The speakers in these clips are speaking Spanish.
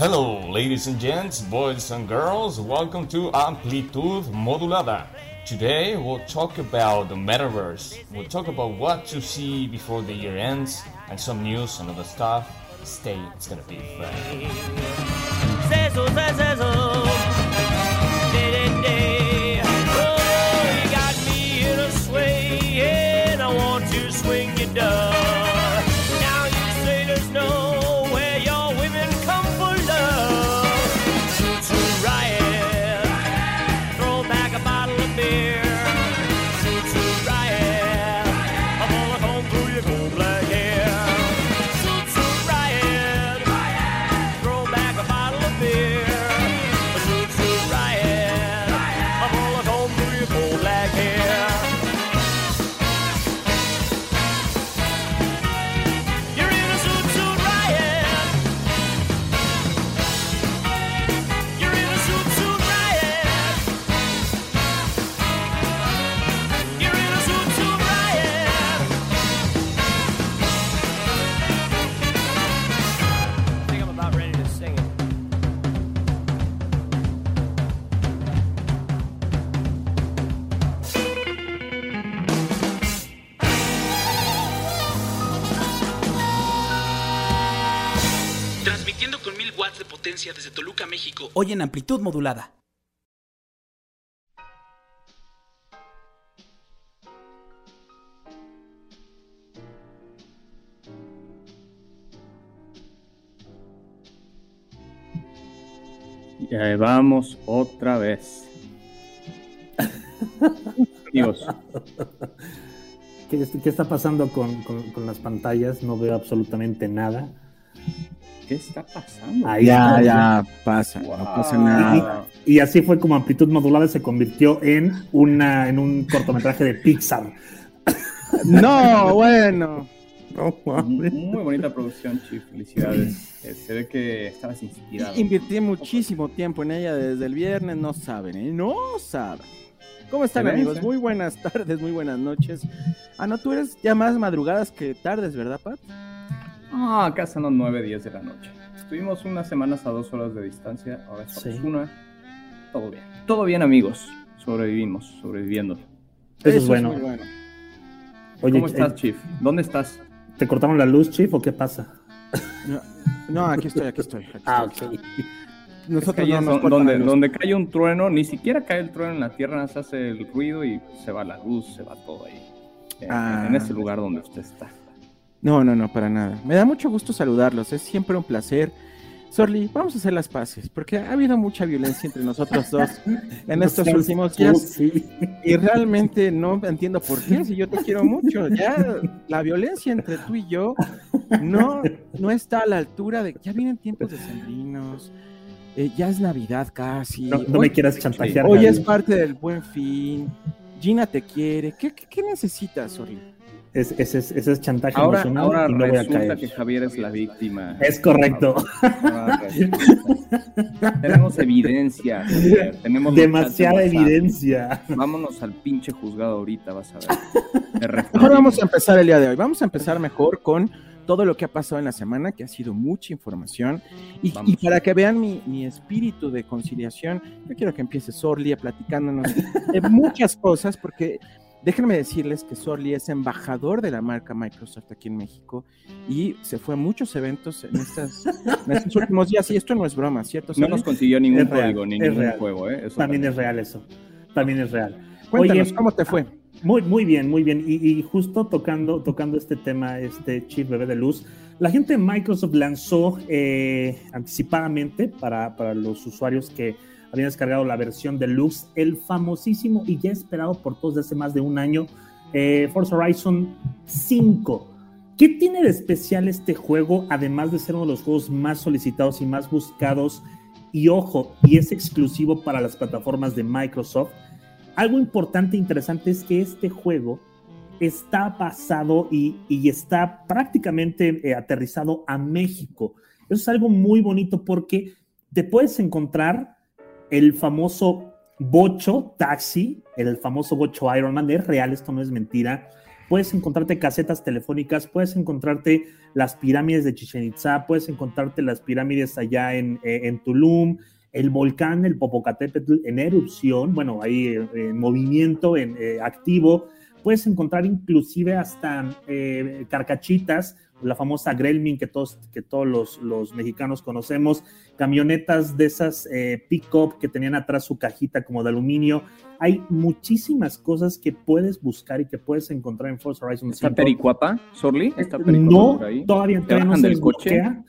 Hello, ladies and gents, boys and girls. Welcome to Amplitude Modulada. Today we'll talk about the metaverse. We'll talk about what to see before the year ends and some news and other stuff. Stay, it's gonna be fun. Hoy en amplitud modulada. Ya vamos otra vez. Amigos. ¿Qué, está pasando con, con, las pantallas? No veo absolutamente nada. ¿Qué está pasando? ya, ya pasa, no pasa nada. Y, así fue como Amplitud Modulada se convirtió en, una, en un cortometraje de Pixar. No, bueno. Muy bonita producción, Chief. Felicidades. Eh, se ve que estabas inspirado. Invertí muchísimo tiempo en ella desde el viernes, no saben, ¿eh? No saben. ¿Cómo están amigos? Muy buenas tardes, muy buenas noches. Ah, no, tú eres ya más madrugadas que tardes, ¿verdad, Pat? Ah, acá son las 9, 10 de la noche. Estuvimos unas semanas a dos horas de distancia, ahora somos una. Todo bien. Todo bien, amigos. Sobrevivimos, sobreviviendo. Eso, es bueno. ¿Cómo estás, Chief? ¿Dónde estás? ¿Te cortaron la luz, Chief, o qué pasa? No, aquí estoy, aquí estoy. ah, ok. Nosotros no donde, donde cae un trueno, ni siquiera cae el trueno en la tierra, se hace el ruido y se va la luz, se va todo ahí. en ah. ese lugar donde usted está. No, no, no, para nada. Me da mucho gusto saludarlos, es siempre un placer. Sorly, vamos a hacer las paces, porque ha habido mucha violencia entre nosotros dos en estos últimos días. Y realmente no entiendo por qué, si yo te quiero mucho. Ya la violencia entre tú y yo no, no está a la altura de. Ya vienen tiempos decembrinos, eh, ya es Navidad casi. No, me quieras chantajear. Hoy es parte del buen fin. Gina te quiere. ¿Qué, qué, necesitas, Sorly? Es, ese, es, ese es chantaje ahora, Ahora y no resulta que Javier es la víctima. Es correcto. tenemos evidencia. Tenemos Demasiada evidencia. Vámonos al pinche juzgado ahorita, vas a ver. Ahora vamos a empezar el día de hoy. Vamos a empezar mejor con todo lo que ha pasado en la semana, que ha sido mucha información. Y, para que vean mi, mi, espíritu de conciliación, yo quiero que empiece Sorli a platicándonos de muchas cosas, porque Déjenme decirles que Sorli es embajador de la marca Microsoft aquí en México y se fue a muchos eventos en, estas, estos últimos días. Y esto no es broma, ¿cierto? No nos consiguió ningún código, ni ningún juego. ¿eh? también es real eso. También es real. Cuéntanos, ¿cómo te fue? Muy, muy bien, muy bien. Y, justo tocando, tocando este tema, este chip bebé de luz, la gente de Microsoft lanzó eh, anticipadamente para, para los usuarios que habían descargado la versión deluxe, el famosísimo y ya esperado por todos desde hace más de un año, eh, Forza Horizon 5. ¿Qué tiene de especial este juego, además de ser uno de los juegos más solicitados y más buscados? Y ojo, y es exclusivo para las plataformas de Microsoft. Algo importante e interesante es que este juego está basado y, está prácticamente eh, aterrizado a México. Eso es algo muy bonito porque te puedes encontrar el famoso bocho taxi, el famoso bocho Iron Man, es real, esto no es mentira. puedes encontrarte casetas telefónicas, puedes encontrarte las pirámides de Chichen Itza, puedes encontrarte las pirámides allá en, eh, en Tulum, el volcán, el Popocatépetl en erupción, bueno, ahí eh, en movimiento, en eh, activo. Puedes encontrar inclusive hasta carcachitas, la famosa Gremlin que todos, que todos los, los mexicanos conocemos, camionetas de esas pick-up que tenían atrás su cajita como de aluminio. Hay muchísimas cosas que puedes buscar y que puedes encontrar en Forza Horizon ¿Está Pericuapa, Sorli? ¿Está no, todavía, todavía no se desbloquea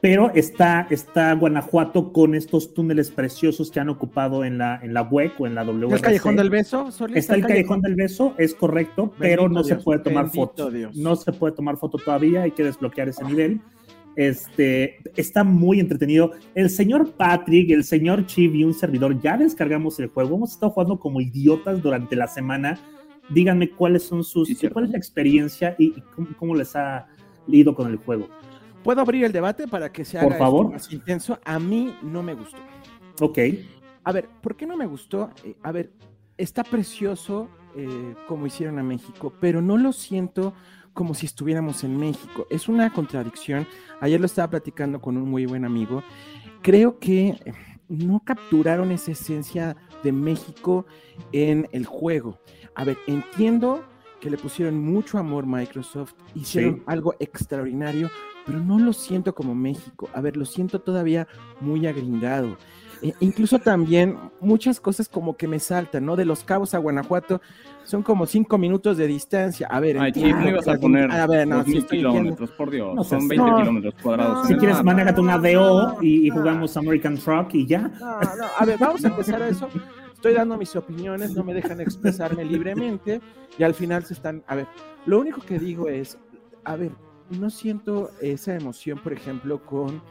pero está, está Guanajuato con estos túneles preciosos que han ocupado en la, en la WEC o en la WC. ¿El Callejón del Beso? Está, el Callejón, del Beso, es correcto, pero no se puede tomar foto. No se puede tomar foto todavía, hay que desbloquear ese nivel. Este, está muy entretenido. El señor Patrick, el señor Chiv y un servidor ya descargamos el juego. Hemos estado jugando como idiotas durante la semana. Díganme cuáles son sus, cuál es la experiencia y, cómo, cómo les ha ido con el juego. ¿Puedo abrir el debate para que sea más intenso? A mí no me gustó. Ok. A ver, ¿por qué no me gustó? Eh, a ver, está precioso eh, como hicieron a México, pero no lo siento como si estuviéramos en México. Es una contradicción. Ayer lo estaba platicando con un muy buen amigo. Creo que eh, no capturaron esa esencia de México en el juego. A ver, entiendo que le pusieron mucho amor Microsoft, hicieron algo extraordinario, pero no lo siento como México. A ver, lo siento todavía muy agringado. E incluso también muchas cosas como que me saltan, ¿no? De Los Cabos a Guanajuato son como cinco minutos de distancia. A ver, Ay, me ibas a poner a ver, no, si kilómetros, por Dios, no, son 20 kilómetros cuadrados. Si quieres, manéjate una DO y, y, jugamos American Truck y ya. No, no, a ver, vamos a empezar a eso. Estoy dando mis opiniones, no me dejan expresarme libremente y al final se están, a ver, lo único que digo es, a ver, no siento esa emoción, por ejemplo, con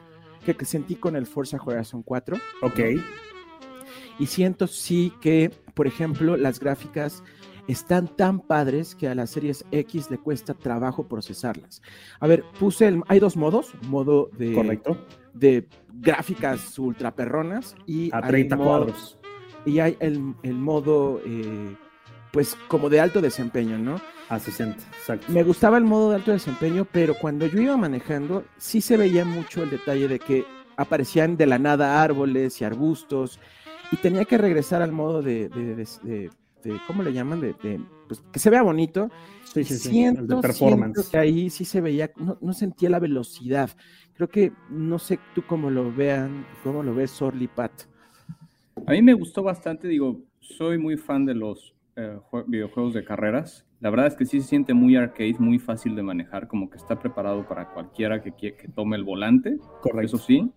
que, sentí con el Forza Horizon 4. Ok. Y siento sí que, por ejemplo, las gráficas están tan padres que a las series X le cuesta trabajo procesarlas. A ver, puse el, hay dos modos, modo de correcto de gráficas ultra perronas y a 30 cuadros. Y hay el, el modo eh, pues como de alto desempeño, ¿no? A 60, exacto. Me gustaba el modo de alto desempeño, pero cuando yo iba manejando, sí se veía mucho el detalle de que aparecían de la nada árboles y arbustos, y tenía que regresar al modo de, de, ¿cómo le llaman? De, pues, que se vea bonito. Sí, sí, sí, siento, de performance. que ahí sí se veía, no, no, sentía la velocidad. Creo que, no sé tú cómo lo vean, cómo lo ves Sorly Pat. A mí me gustó bastante, digo, soy muy fan de los eh, videojuegos de carreras. La verdad es que sí se siente muy arcade, muy fácil de manejar, como que está preparado para cualquiera que, que tome el volante. Correcto. Eso sí.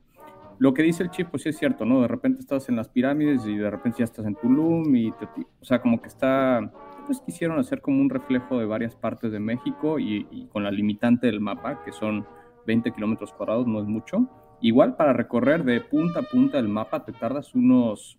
Lo que dice el chip, pues sí es cierto, ¿no? De repente estás en las pirámides y de repente ya estás en Tulum y, o sea, como que está, pues quisieron hacer como un reflejo de varias partes de México y, y con la limitante del mapa, que son 20 kilómetros cuadrados, no es mucho. Igual para recorrer de punta a punta del mapa te tardas unos,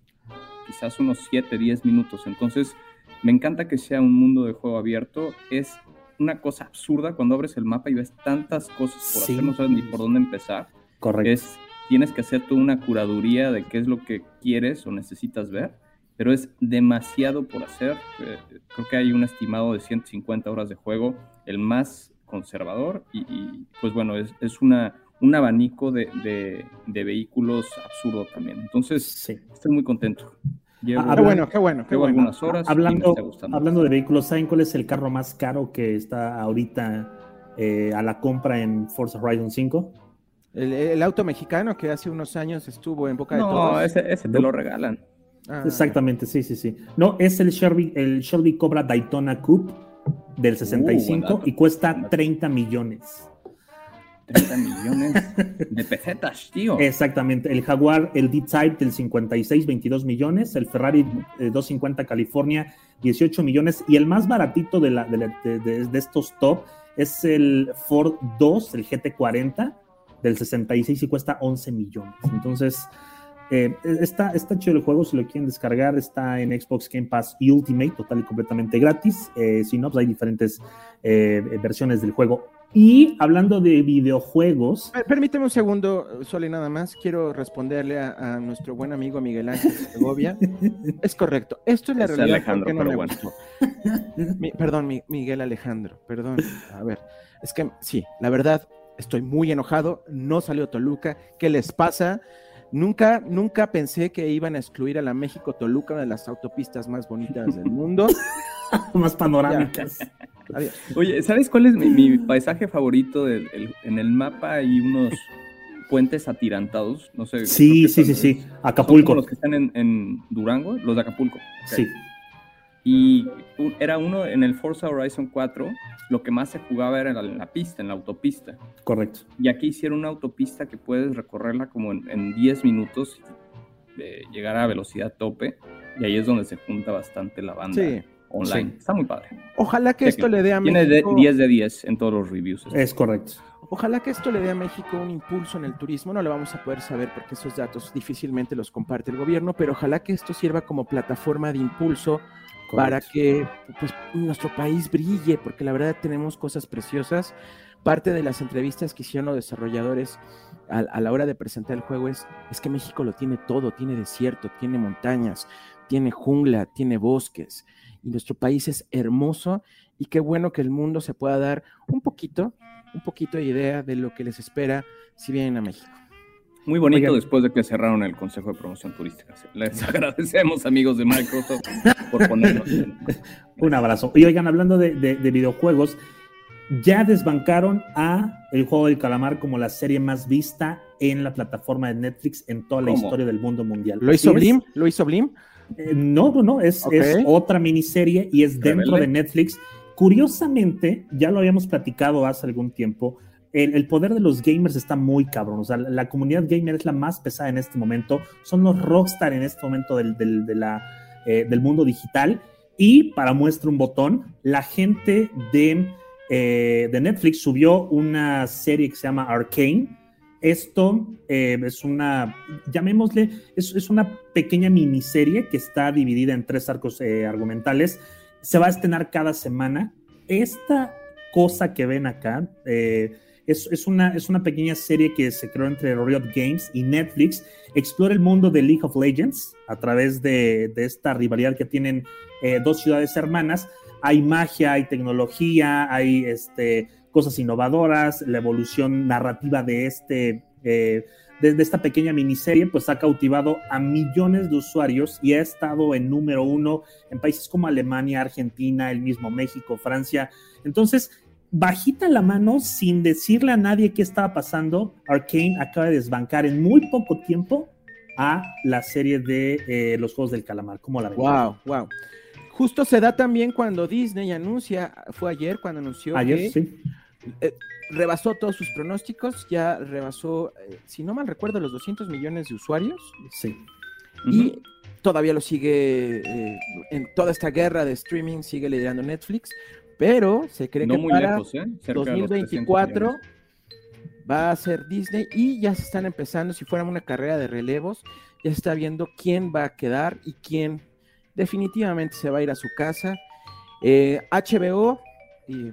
quizás unos 7, 10 minutos. Entonces, me encanta que sea un mundo de juego abierto. Es una cosa absurda cuando abres el mapa y ves tantas cosas por hacer, no sabes ni por dónde empezar. Correcto. Es, tienes que hacer toda una curaduría de qué es lo que quieres o necesitas ver, pero es demasiado por hacer. Eh, creo que hay un estimado de 150 horas de juego, el más conservador, y, pues bueno, es, es una, un abanico de, de, vehículos absurdo también. Entonces, sí. estoy muy contento. Ah, qué bueno, qué bueno, qué bueno. algunas horas. Hablando, hablando de vehículos, ¿saben cuál es el carro más caro que está ahorita eh, a la compra en Forza Horizon 5? El, auto mexicano que hace unos años estuvo en boca de todos. No, ese, ese te lo regalan. Ah. Exactamente, sí, sí, sí. No, es el Shelby, el Shelby Cobra Daytona Coupe del 65 uh, y cuesta 30 millones. 30 millones de pesetas, tío. Exactamente. El Jaguar, el D-Type del 56, 22 millones. El Ferrari 250 eh, California, 18 millones. Y el más baratito de, la, de, estos top es el Ford 2, el GT40 del 66 y cuesta 11 millones. Entonces, eh, está, está chido el juego, si lo quieren descargar, está en Xbox Game Pass Ultimate, total y completamente gratis. Eh, si no, pues hay diferentes versiones del juego Y hablando de videojuegos. Permíteme un segundo, Sole, nada más. Quiero responderle a, nuestro buen amigo Miguel Ángel Segovia. es correcto. Esto es la realidad. Alejandro, pero bueno. perdón, Miguel Alejandro, perdón. A ver, es que sí, la verdad, estoy muy enojado. No salió Toluca. ¿Qué les pasa? Nunca, nunca pensé que iban a excluir a la México Toluca, una de las autopistas más bonitas del mundo. más panorámicas. Oye, ¿sabes cuál es mi, paisaje favorito? en el mapa hay unos puentes atirantados, no sé. Sí, sí, sí, sí. Acapulco. los que están en, Durango, los de Acapulco. Sí. Y era uno en el Forza Horizon 4, lo que más se jugaba era en la, pista, en la autopista. Correcto. Y aquí hicieron una autopista que puedes recorrerla como en, 10 minutos, de llegar a velocidad tope, y ahí es donde se junta bastante la banda. Sí online. Está muy padre. Ojalá que esto le dé a México. Tiene 10 de 10 en todos los reviews. Es correcto. Ojalá que esto le dé a México un impulso en el turismo. No lo vamos a poder saber porque esos datos difícilmente los comparte el gobierno, pero ojalá que esto sirva como plataforma de impulso para que pues, nuestro país brille, porque la verdad tenemos cosas preciosas. Parte de las entrevistas que hicieron los desarrolladores a, a la hora de presentar el juego es, es que México lo tiene todo, tiene desierto, tiene montañas, tiene jungla, tiene bosques y nuestro país es hermoso y qué bueno que el mundo se pueda dar un poquito, un poquito de idea de lo que les espera si vienen a México. Muy bonito después de que cerraron el Consejo de Promoción Turística. Les agradecemos, amigos de Microsoft, por ponernos. Un abrazo. Y oigan, hablando de, videojuegos, ya desbancaron a El Juego del Calamar como la serie más vista en la plataforma de Netflix en toda la historia del mundo mundial. ¿Lo hizo Blim? ¿Lo hizo Blim? Eh, no, no, no, es, otra miniserie y es dentro de Netflix. Curiosamente, ya lo habíamos platicado hace algún tiempo, el, poder de los gamers está muy cabrón. O sea, la, comunidad gamer es la más pesada en este momento. Son los rockstar en este momento del, de la, eh, del mundo digital. Y para muestra un botón, la gente de, eh, de Netflix subió una serie que se llama Arcane esto eh, es una, llamémosle, es, una pequeña miniserie que está dividida en tres arcos eh, argumentales. Se va a estrenar cada semana. Esta cosa que ven acá eh, es, una, es una pequeña serie que se creó entre Riot Games y Netflix. Explora el mundo de League of Legends a través de, de esta rivalidad que tienen dos ciudades hermanas. Hay magia, hay tecnología, hay este, cosas innovadoras, la evolución narrativa de este... Eh, de, esta pequeña miniserie, pues ha cautivado a millones de usuarios y ha estado en número uno en países como Alemania, Argentina, el mismo México, Francia. Entonces, bajita la mano, sin decirle a nadie qué estaba pasando, Arkane acaba de desbancar en muy poco tiempo a la serie de eh, los Juegos del Calamar. ¿Cómo la ven? Wow, wow. Justo se da también cuando Disney anuncia, fue ayer cuando anunció ayer, sí eh, rebasó todos sus pronósticos, ya rebasó, eh, si no mal recuerdo, los 200 millones de usuarios. Sí. Y todavía lo sigue, eh, en toda esta guerra de streaming sigue liderando Netflix, pero se cree que para 2024 va a ser Disney y ya se están empezando, si fuera una carrera de relevos, ya se está viendo quién va a quedar y quién definitivamente se va a ir a su casa. HBO y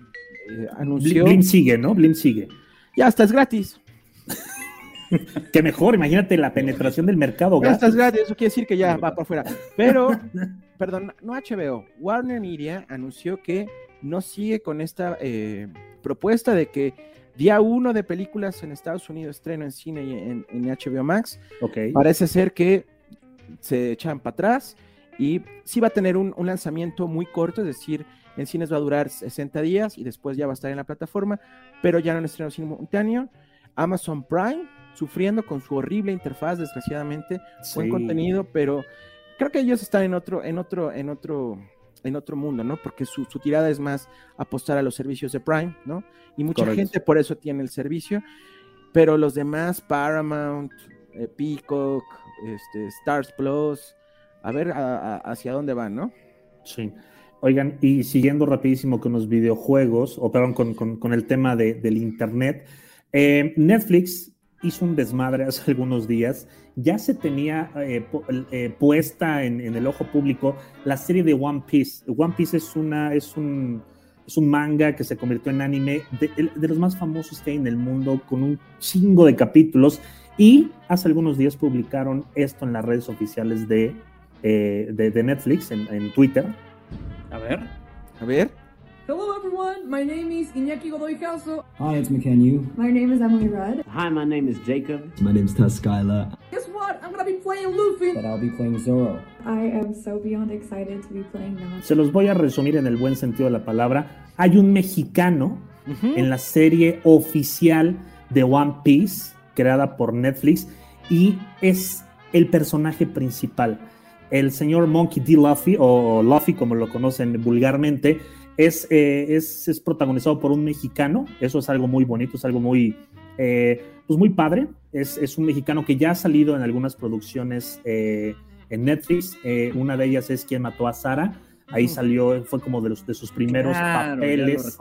eh, anunció. Blim sigue, ¿no? Blim sigue. Ya estás gratis. Qué mejor, imagínate la penetración del mercado. Ya estás gratis, eso quiere decir que ya va para afuera. Pero, perdón, no HBO. Warner Media anunció que no sigue con esta eh, propuesta de que día uno de películas en Estados Unidos estreno en cine y en, HBO Max. Okay. Parece ser que se echan para atrás y sí va a tener un, un lanzamiento muy corto, es decir, en cines va a durar 60 días y después ya va a estar en la plataforma, pero ya no en estreno simultáneo. Amazon Prime, sufriendo con su horrible interfaz, desgraciadamente, buen contenido, pero creo que ellos están en otro, en otro, en otro, en otro mundo, ¿no? Porque su, tirada es más apostar a los servicios de Prime, ¿no? Y mucha gente por eso tiene el servicio, pero los demás, Paramount, eh, Peacock, este, Stars Plus, a ver hacia dónde van, ¿no? Sí. Oigan, y siguiendo rapidísimo con los videojuegos, o perdón, con, el tema del Internet, eh, Netflix hizo un desmadre hace algunos días. Ya se tenía eh, eh, puesta en, el ojo público la serie de One Piece. One Piece es una, es un, Es un manga que se convirtió en anime de, los más famosos que hay en el mundo, con un chingo de capítulos. Y hace algunos días publicaron esto en las redes oficiales de, eh, de, Netflix, en, en Twitter. A ver. A ver. Hello everyone, my name is Iñaki Godoy Calzo. Hi, it's McCann My name is Emily Rudd. Hi, my name is Jacob. My name is Tess Skyla. Guess what? I'm gonna be playing Luffy. But I'll be playing Zoro. I am so beyond excited to be playing now. Se los voy a resumir en el buen sentido de la palabra. Hay un mexicano uh -huh. en la serie oficial de One Piece, creada por Netflix, y es el personaje principal. El señor Monkey D. Luffy, o Luffy como lo conocen vulgarmente, es, eh, es, es, protagonizado por un mexicano, eso es algo muy bonito, es algo muy, eh, pues muy padre, es, es, un mexicano que ya ha salido en algunas producciones eh, en Netflix, una de ellas es Quien mató a Sara, ahí salió, fue como de, los, de sus primeros claro, papeles.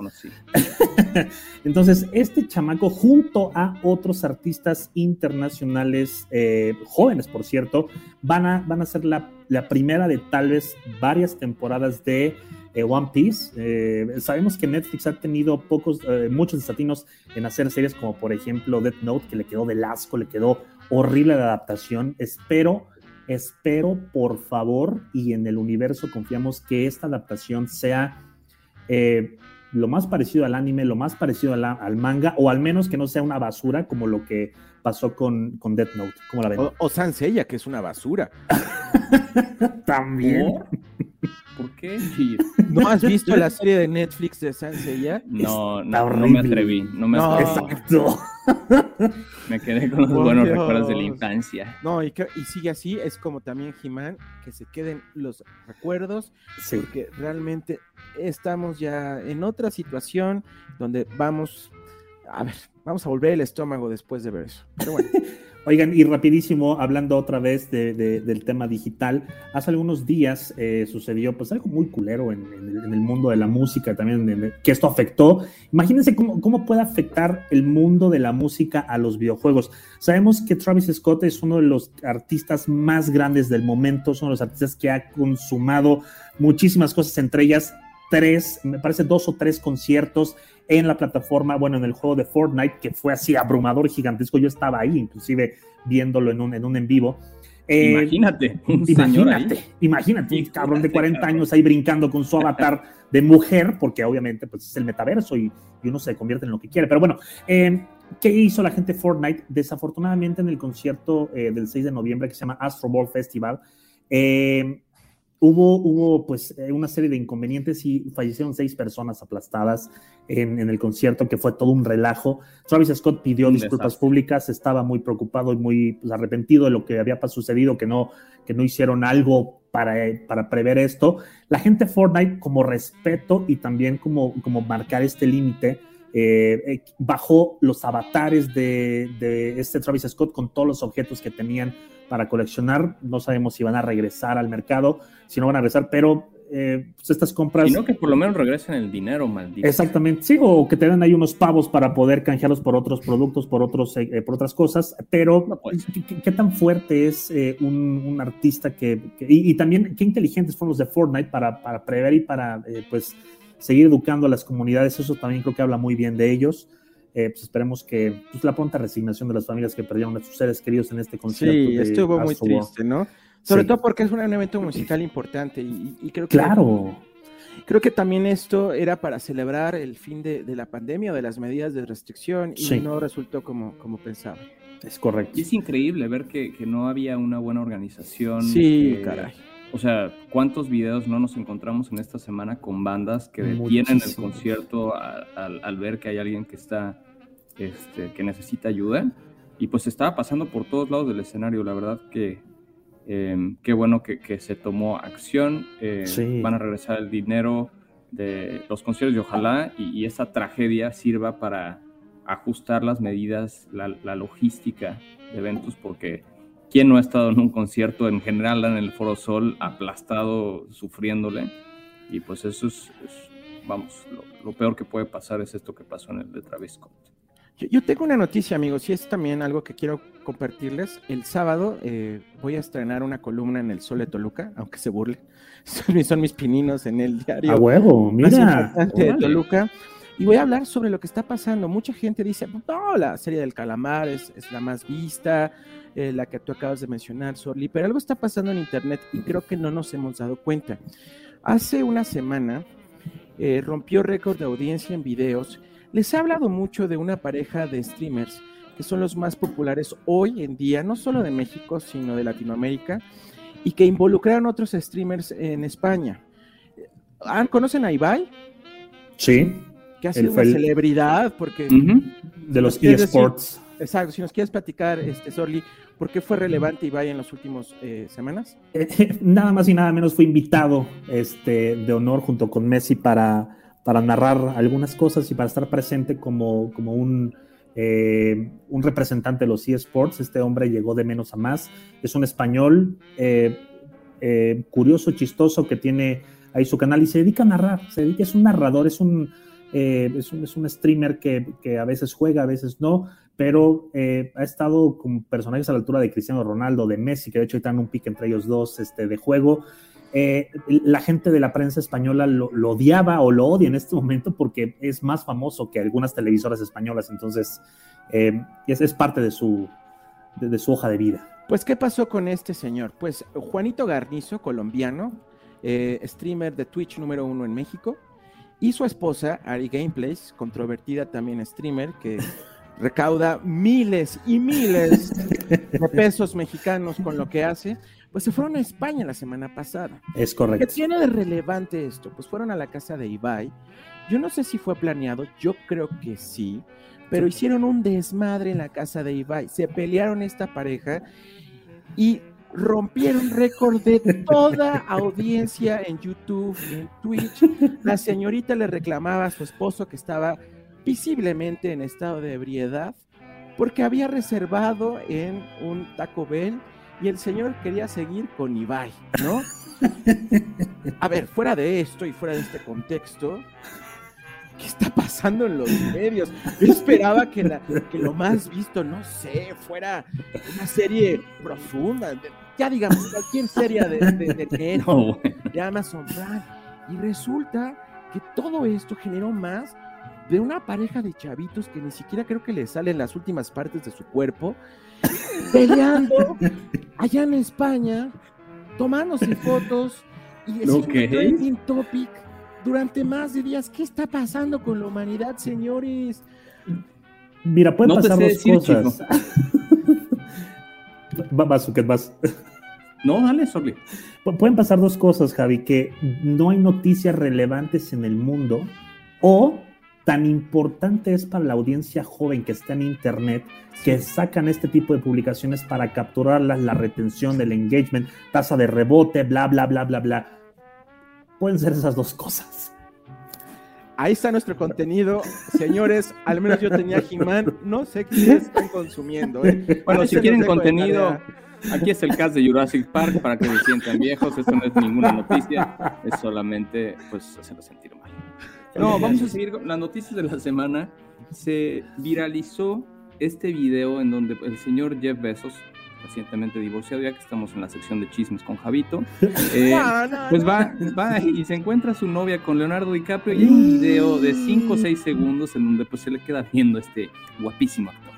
Entonces, este chamaco junto a otros artistas internacionales, eh, jóvenes por cierto, van a, van a ser la, la primera de tal vez varias temporadas de eh, One Piece. Eh, sabemos que Netflix ha tenido pocos, eh, muchos desatinos en hacer series como por ejemplo Death Note, que le quedó de asco, le quedó horrible la adaptación. Espero, espero por favor, y en el universo confiamos que esta adaptación sea lo más parecido al anime, lo más parecido al, al, manga, o al menos que no sea una basura como lo que pasó con, con Death Note. ¿Cómo la ven? O, o Sansella, que es una basura. También. ¿Por qué? ¿No has visto la serie de Netflix de Sansella? No, no, no, me atreví. No me atreví. Exacto. Me quedé con los oh, buenos Dios. recuerdos de la infancia. No, y, que, y sigue así, es como también He-Man, que se queden los recuerdos, sí. porque realmente estamos ya en otra situación donde vamos, a ver, vamos a volver el estómago después de ver eso. Pero bueno. Oigan, y rapidísimo, hablando otra vez de, de, del tema digital, hace algunos días eh, sucedió pues algo muy culero en, en, en, el, mundo de la música también, el, que esto afectó. Imagínense cómo, cómo, puede afectar el mundo de la música a los videojuegos. Sabemos que Travis Scott es uno de los artistas más grandes del momento, es uno de los artistas que ha consumado muchísimas cosas, entre ellas tres, me parece dos o tres conciertos en la plataforma, bueno, en el juego de Fortnite, que fue así abrumador, gigantesco. Yo estaba ahí, inclusive viéndolo en un en, un en vivo. Eh, imagínate, un imagínate, imagínate, un cabrón de 40 años ahí brincando con su avatar de mujer, porque obviamente pues, es el metaverso y, y uno se convierte en lo que quiere. Pero bueno, eh, ¿qué hizo la gente Fortnite? Desafortunadamente en el concierto eh, del 6 de noviembre que se llama Astro Ball Festival, eh, hubo, hubo pues una serie de inconvenientes y fallecieron seis personas aplastadas en, en, el concierto, que fue todo un relajo. Travis Scott pidió un disculpas desastre. públicas, estaba muy preocupado y muy pues, arrepentido de lo que había sucedido, que no, que no hicieron algo para, para prever esto. La gente Fortnite, como respeto y también como, como marcar este límite, eh, bajó los avatares de, de este Travis Scott con todos los objetos que tenían para coleccionar. No sabemos si van a regresar al mercado, si no van a regresar, pero eh, pues estas compras. Sino que por lo menos regresen el dinero, maldito. Exactamente, sí, o que te den ahí unos pavos para poder canjearlos por otros productos, por, otros, eh, por otras cosas. Pero, no ¿qué, ¿qué, tan fuerte es eh, un, un, artista que. que y, y, también, qué inteligentes fueron los de Fortnite para, para prever y para, eh, pues, seguir educando a las comunidades? Eso también creo que habla muy bien de ellos. Eh, pues esperemos que pues, la pronta resignación de las familias que perdieron a sus seres queridos en este concierto. Sí, estuvo muy triste, ¿no? Sobre sí. todo porque es un evento musical importante y, y creo que... Claro. Creo que también esto era para celebrar el fin de, de la pandemia o de las medidas de restricción y sí. no resultó como, como pensaba. Es correcto. Y es increíble ver que, que no había una buena organización. Sí, eh, caray. O sea, ¿cuántos videos no nos encontramos en esta semana con bandas que detienen el concierto al, al, al, ver que hay alguien que está, este, que necesita ayuda? Y pues estaba pasando por todos lados del escenario. La verdad que eh, qué bueno que, que, se tomó acción. Eh, sí. Van a regresar el dinero de los conciertos y ojalá y, y esta tragedia sirva para ajustar las medidas, la, la logística de eventos, porque ¿Quién no ha estado en un concierto en general en el Foro Sol aplastado, sufriéndole? Y pues eso es, es vamos, lo, lo, peor que puede pasar es esto que pasó en el de Travis Scott. Yo, tengo una noticia, amigos, y es también algo que quiero compartirles. El sábado eh, voy a estrenar una columna en el Sol de Toluca, aunque se burle. Son, mis pininos en el diario. A huevo, mira. de Toluca. Y voy a hablar sobre lo que está pasando. Mucha gente dice, no, la serie del calamar es, la más vista, eh, la que tú acabas de mencionar, Sorli, pero algo está pasando en Internet y creo que no nos hemos dado cuenta. Hace una semana eh, rompió récord de audiencia en videos. Les he hablado mucho de una pareja de streamers que son los más populares hoy en día, no solo de México, sino de Latinoamérica, y que involucraron otros streamers en España. ¿Conocen a Ibai? Sí que ha sido una celebridad, porque... De los eSports. Exacto, si nos quieres platicar, este, Sorli, ¿por qué fue relevante Ibai en las últimas eh, semanas? nada más y nada menos fue invitado este, de honor junto con Messi para, para narrar algunas cosas y para estar presente como, como un, eh, un representante de los eSports. Este hombre llegó de menos a más. Es un español eh, curioso, chistoso, que tiene ahí su canal y se dedica a narrar. Se dedica, es un narrador, es un eh, es, un, streamer que, a veces juega, a veces no, pero eh, ha estado con personajes a la altura de Cristiano Ronaldo, de Messi, que de hecho están un pique entre ellos dos este, de juego. Eh, la gente de la prensa española lo, odiaba o lo odia en este momento porque es más famoso que algunas televisoras españolas, entonces es, es, parte de su, de su hoja de vida. Pues, ¿qué pasó con este señor? Pues Juanito Garnizo, colombiano, streamer de Twitch número uno en México, y su esposa, Ari Gameplays, controvertida también streamer, que recauda miles y miles de pesos mexicanos con lo que hace, pues se fueron a España la semana pasada. Es correcto. ¿Qué tiene de relevante esto? Pues fueron a la casa de Ibai. Yo no sé si fue planeado, yo creo que sí, pero hicieron un desmadre en la casa de Ibai. Se pelearon esta pareja y rompieron récord de toda audiencia en YouTube, en Twitch. La señorita le reclamaba a su esposo que estaba visiblemente en estado de ebriedad porque había reservado en un Taco Bell y el señor quería seguir con Ibai, ¿no? A ver, fuera de esto y fuera de este contexto, ¿qué está pasando en los medios? Yo esperaba que, lo más visto, no sé, fuera una serie profunda, ya digamos, cualquier serie de, de, de, Amazon Prime. Y resulta que todo esto generó más de una pareja de chavitos que ni siquiera creo que le salen las últimas partes de su cuerpo, peleando allá en España, tomándose fotos y es un topic durante más de días. ¿Qué está pasando con la humanidad, señores? Mira, pueden pasar dos cosas. Vas, ¿qué vas? No, dale, Sorli. Pueden pasar dos cosas, Javi, que no hay noticias relevantes en el mundo o tan importante es para la audiencia joven que está en Internet que sacan este tipo de publicaciones para capturarlas, la retención del engagement, tasa de rebote, bla, bla, bla, bla, bla. Pueden ser esas dos cosas. Ahí está nuestro contenido. Señores, al menos yo tenía He-Man. No sé qué están consumiendo. ¿eh? Bueno, si quieren contenido, aquí es el cast de Jurassic Park para que se sientan viejos. Esto no es ninguna noticia. Es solamente, pues, hacerlo sentir mal. No, vamos a seguir con las noticias de la semana. Se viralizó este video en donde el señor Jeff Bezos, recientemente divorciado, ya que estamos en la sección de chismes con Javito, eh, pues va, va y se encuentra su novia con Leonardo DiCaprio y hay un video de 5 o 6 segundos en donde pues se le queda viendo este guapísimo actor.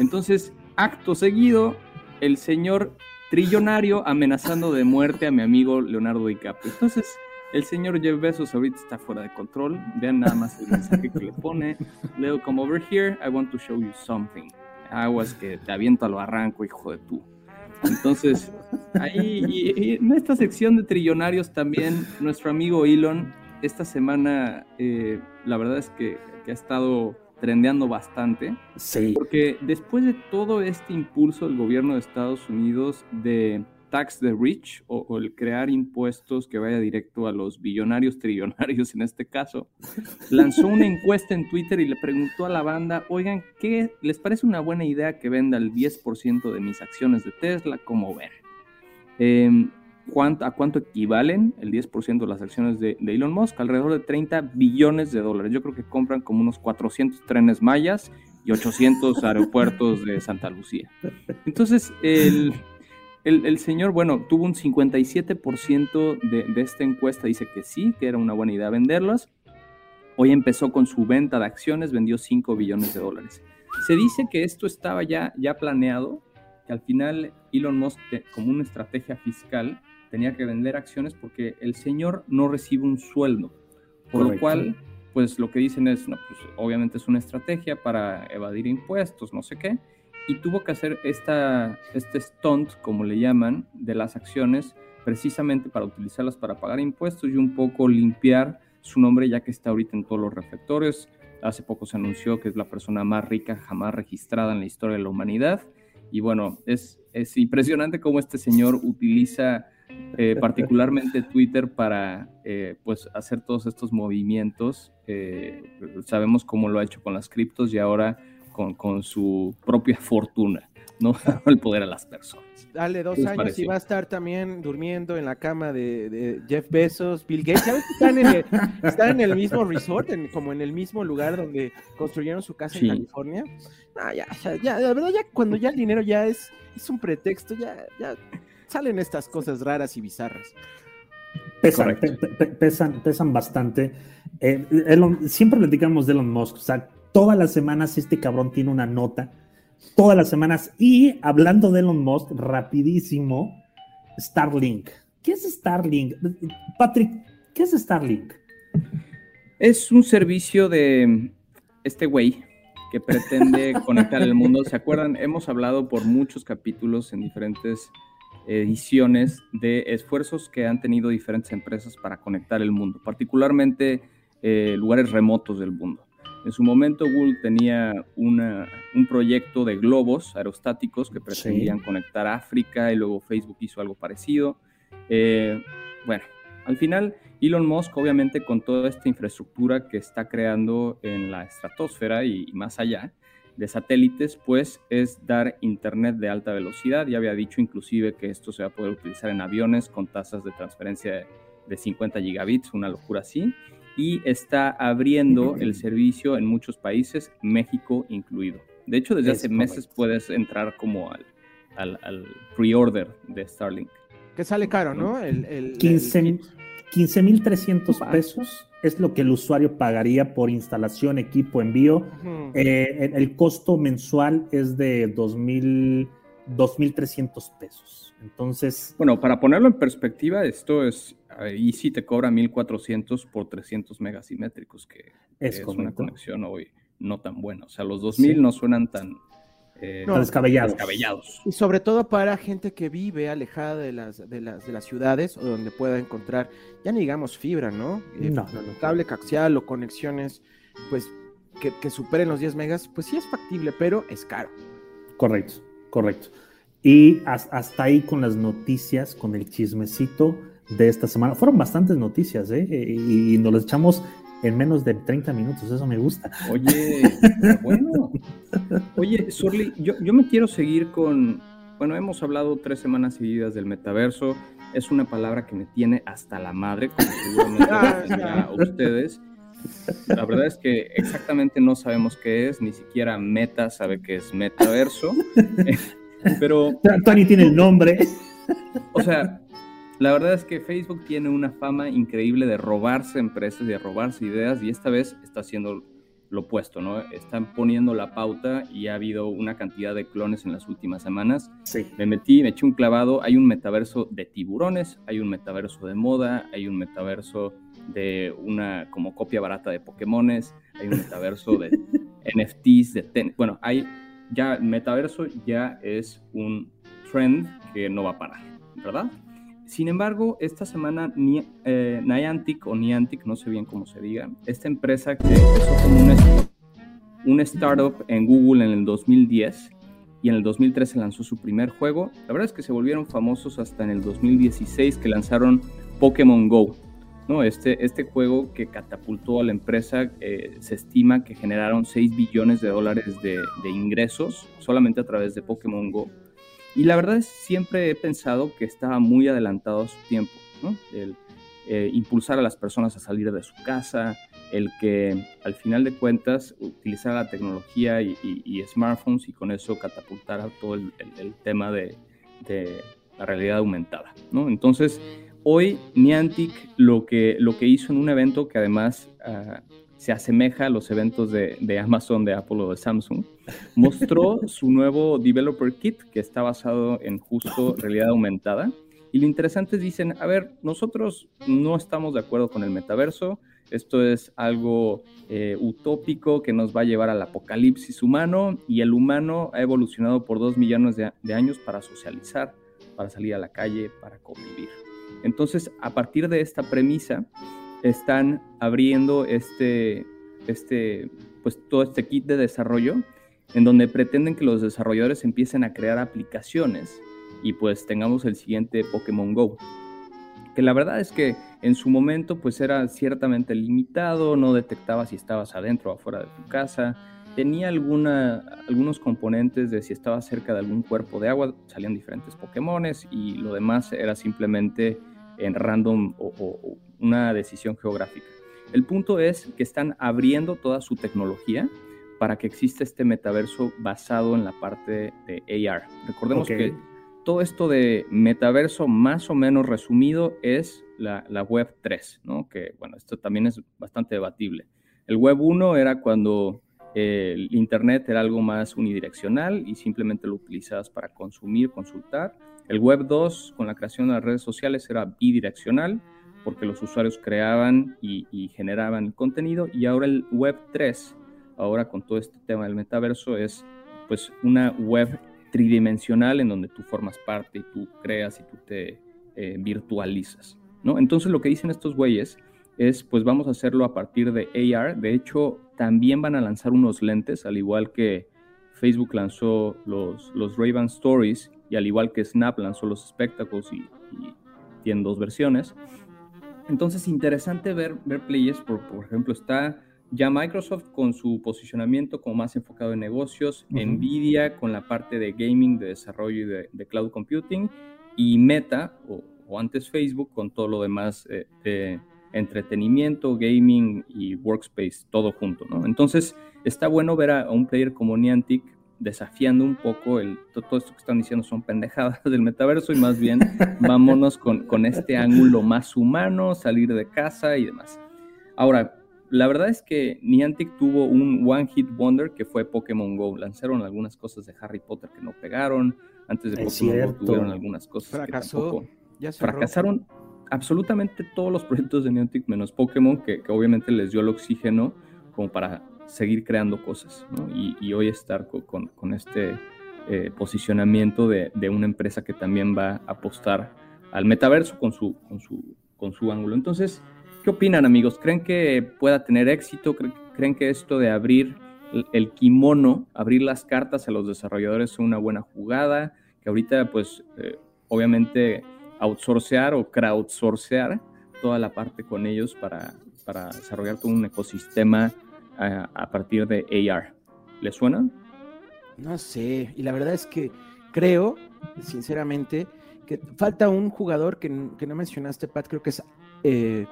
Entonces, acto seguido, el señor trillonario amenazando de muerte a mi amigo Leonardo DiCaprio. Entonces, el señor Jeff Bezos ahorita está fuera de control. Vean nada más el mensaje que le pone. Leo como over here, I want to show you something aguas que te aviento al barranco, hijo de tú. Entonces, ahí, y, en esta sección de trillonarios también, nuestro amigo Elon, esta semana, eh, la verdad es que, que, ha estado trendeando bastante. Sí. Porque después de todo este impulso del gobierno de Estados Unidos de tax the rich o, el crear impuestos que vaya directo a los billonarios, trillonarios en este caso, lanzó una encuesta en Twitter y le preguntó a la banda, oigan, ¿qué les parece una buena idea que venda el 10% de mis acciones de Tesla? ¿Cómo ver? Em, ¿A cuánto equivalen el 10% de las acciones de, de, Elon Musk? Alrededor de 30 billones de dólares. Yo creo que compran como unos 400 trenes mayas y 800 aeropuertos de Santa Lucía. Entonces, el, el, señor, bueno, tuvo un 57% de, de esta encuesta, dice que sí, que era una buena idea venderlas. Hoy empezó con su venta de acciones, vendió 5 billones de dólares. Se dice que esto estaba ya, ya planeado, que al final Elon Musk, como una estrategia fiscal, tenía que vender acciones porque el señor no recibe un sueldo. Por lo cual, pues lo que dicen es, no, pues obviamente es una estrategia para evadir impuestos, no sé qué, y tuvo que hacer esta, este stunt, como le llaman, de las acciones, precisamente para utilizarlas para pagar impuestos y un poco limpiar su nombre, ya que está ahorita en todos los reflectores. Hace poco se anunció que es la persona más rica jamás registrada en la historia de la humanidad. Y bueno, es, es impresionante cómo este señor utiliza eh, particularmente Twitter para eh, pues hacer todos estos movimientos. Eh, sabemos cómo lo ha hecho con las criptos y ahora con, su propia fortuna, ¿no? el poder a las personas. Dale dos años y va a estar también durmiendo en la cama de, Jeff Bezos, Bill Gates. Están en, el, están en el mismo resort, como en el mismo lugar donde construyeron su casa en California. ya, ya, la verdad, ya cuando ya el dinero ya es, es un pretexto, ya, ya salen estas cosas raras y bizarras. Pesan, pesan, pesan bastante. Eh, siempre platicamos de Elon Musk, o sea, todas las semanas este cabrón tiene una nota, todas las semanas. Y hablando de Elon Musk, rapidísimo, Starlink. ¿Qué es Starlink? Patrick, ¿qué es Starlink? Es un servicio de este güey que pretende conectar el mundo. ¿Se acuerdan? Hemos hablado por muchos capítulos en diferentes ediciones de esfuerzos que han tenido diferentes empresas para conectar el mundo, particularmente eh, lugares remotos del mundo. En su momento Google tenía una, un proyecto de globos aerostáticos que pretendían conectar África y luego Facebook hizo algo parecido. Eh, bueno, al final Elon Musk obviamente con toda esta infraestructura que está creando en la estratosfera y más allá, de satélites, pues es dar internet de alta velocidad. Ya había dicho inclusive que esto se va a poder utilizar en aviones con tasas de transferencia de 50 gigabits, una locura así. Y está abriendo el servicio en muchos países, México incluido. De hecho, desde hace meses puedes entrar como al, al, pre-order de Starlink. Que sale caro, ¿no? El, el 15.300 pesos es lo que el usuario pagaría por instalación, equipo, envío. Eh, el, costo mensual es de 2.300 pesos. Entonces... Bueno, para ponerlo en perspectiva, esto es, ahí sí te cobra 1.400 por 300 megasimétricos, que es, una conexión hoy no tan buena. O sea, los 2.000 no suenan tan, eh, descabellados. Y sobre todo para gente que vive alejada de las, de las, de las ciudades o donde pueda encontrar, ya ni digamos fibra, ¿no? Eh, no, Cable coaxial o conexiones, pues, que, superen los 10 megas, pues sí es factible, pero es caro. Correcto, correcto. Y hasta ahí con las noticias, con el chismecito de esta semana. Fueron bastantes noticias, ¿eh? Y, y nos las echamos en menos de 30 minutos, eso me gusta. Oye, bueno. Oye, Sorli, yo, yo me quiero seguir con, bueno, hemos hablado tres semanas seguidas del metaverso, es una palabra que me tiene hasta la madre, como seguramente a ustedes. La verdad es que exactamente no sabemos qué es, ni siquiera Meta sabe qué es metaverso. Pero. Tony tiene el nombre. O sea, la verdad es que Facebook tiene una fama increíble de robarse empresas y de robarse ideas y esta vez está haciendo lo opuesto, ¿no? Están poniendo la pauta y ha habido una cantidad de clones en las últimas semanas. Sí. Me metí, me eché un clavado. Hay un metaverso de tiburones, hay un metaverso de moda, hay un metaverso de una como copia barata de Pokémones, hay un metaverso de NFTs, de bueno, hay ya metaverso ya es un trend que no va a parar, ¿verdad? Sin embargo, esta semana eh, Niantic o Niantic, no sé bien cómo se diga, esta empresa que empezó como una, startup en Google en el 2010 y en el 2013 lanzó su primer juego. La verdad es que se volvieron famosos hasta en el 2016 que lanzaron Pokémon Go. ¿no? Este, este juego que catapultó a la empresa eh, se estima que generaron 6 billones de dólares de, de ingresos solamente a través de Pokémon Go y la verdad es siempre he pensado que estaba muy adelantado a su tiempo, ¿no? El eh, impulsar a las personas a salir de su casa, el que al final de cuentas utilizara la tecnología y, smartphones y con eso catapultara todo el, tema de, la realidad aumentada. ¿no? Entonces, hoy Niantic lo que, lo que hizo en un evento que además ah, se asemeja a los eventos de, de, Amazon, de Apple o de Samsung, mostró su nuevo Developer Kit que está basado en justo realidad aumentada. Y lo interesante es, dicen, a ver, nosotros no estamos de acuerdo con el metaverso, esto es algo eh, utópico que nos va a llevar al apocalipsis humano y el humano ha evolucionado por dos millones de, años para socializar, para salir a la calle, para convivir. Entonces, a partir de esta premisa, están abriendo este, este, pues todo este kit de desarrollo en donde pretenden que los desarrolladores empiecen a crear aplicaciones y pues tengamos el siguiente Pokémon Go. Que la verdad es que en su momento pues era ciertamente limitado, no detectaba si estabas adentro o afuera de tu casa, tenía alguna, algunos componentes de si estabas cerca de algún cuerpo de agua, salían diferentes Pokémones y lo demás era simplemente en random o, una decisión geográfica. El punto es que están abriendo toda su tecnología para que exista este metaverso basado en la parte de AR. Recordemos que todo esto de metaverso más o menos resumido es la, Web 3, ¿no? Que bueno, esto también es bastante debatible. El Web 1 era cuando eh, el Internet era algo más unidireccional y simplemente lo utilizabas para consumir, consultar. El Web 2 con la creación de las redes sociales era bidireccional porque los usuarios creaban y, y generaban contenido y ahora el Web 3, ahora con todo este tema del metaverso es pues una web tridimensional en donde tú formas parte y tú creas y tú te eh, virtualizas, ¿no? Entonces lo que dicen estos güeyes es, pues vamos a hacerlo a partir de AR. De hecho, también van a lanzar unos lentes, al igual que Facebook lanzó los, los Stories y al igual que Snap lanzó los Spectacles y, tienen dos versiones. Entonces, interesante ver, ver players, por, por ejemplo, está ya Microsoft con su posicionamiento como más enfocado en negocios, Nvidia con la parte de gaming, de desarrollo y de, cloud computing, y Meta, o, antes Facebook, con todo lo demás eh, de entretenimiento, gaming y workspace, todo junto, ¿no? Entonces, está bueno ver a, un player como Niantic desafiando un poco el, todo esto que están diciendo son pendejadas del metaverso y más bien vámonos con, con este ángulo más humano, salir de casa y demás. Ahora, la verdad es que Niantic tuvo un One Hit Wonder que fue Pokémon Go. Lanzaron algunas cosas de Harry Potter que no pegaron. Antes de Pokémon Go tuvieron algunas cosas que tampoco fracasaron. Absolutamente todos los proyectos de Niantic menos Pokémon, que, obviamente les dio el oxígeno como para seguir creando cosas. Y, hoy estar con, este eh, posicionamiento de, una empresa que también va a apostar al metaverso con su, con su, con su ángulo. Entonces, ¿Qué opinan amigos? ¿Creen que pueda tener éxito? ¿Creen que esto de abrir el kimono, abrir las cartas a los desarrolladores es una buena jugada? Que ahorita pues eh, obviamente outsourcear o crowdsourcear toda la parte con ellos para, para desarrollar todo un ecosistema a, a partir de AR. ¿Les suena? No sé, y la verdad es que creo, sinceramente, que falta un jugador que, no mencionaste, Pat, creo que eh,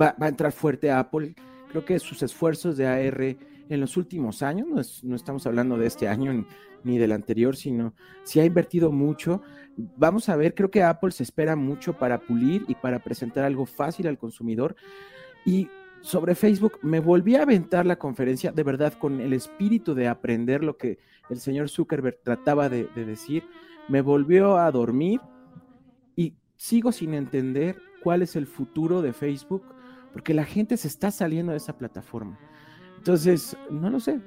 va, a entrar fuerte Apple. Creo que sus esfuerzos de AR en los últimos años, no, estamos hablando de este año ni del anterior, sino si ha invertido mucho. Vamos a ver, creo que Apple se espera mucho para pulir y para presentar algo fácil al consumidor. Y sobre Facebook, me volví a aventar la conferencia de verdad con el espíritu de aprender lo que el señor Zuckerberg trataba de decir. Me volvió a dormir y sigo sin entender cuál es el futuro de Facebook porque la gente se está saliendo de esa plataforma. Entonces, no lo sé.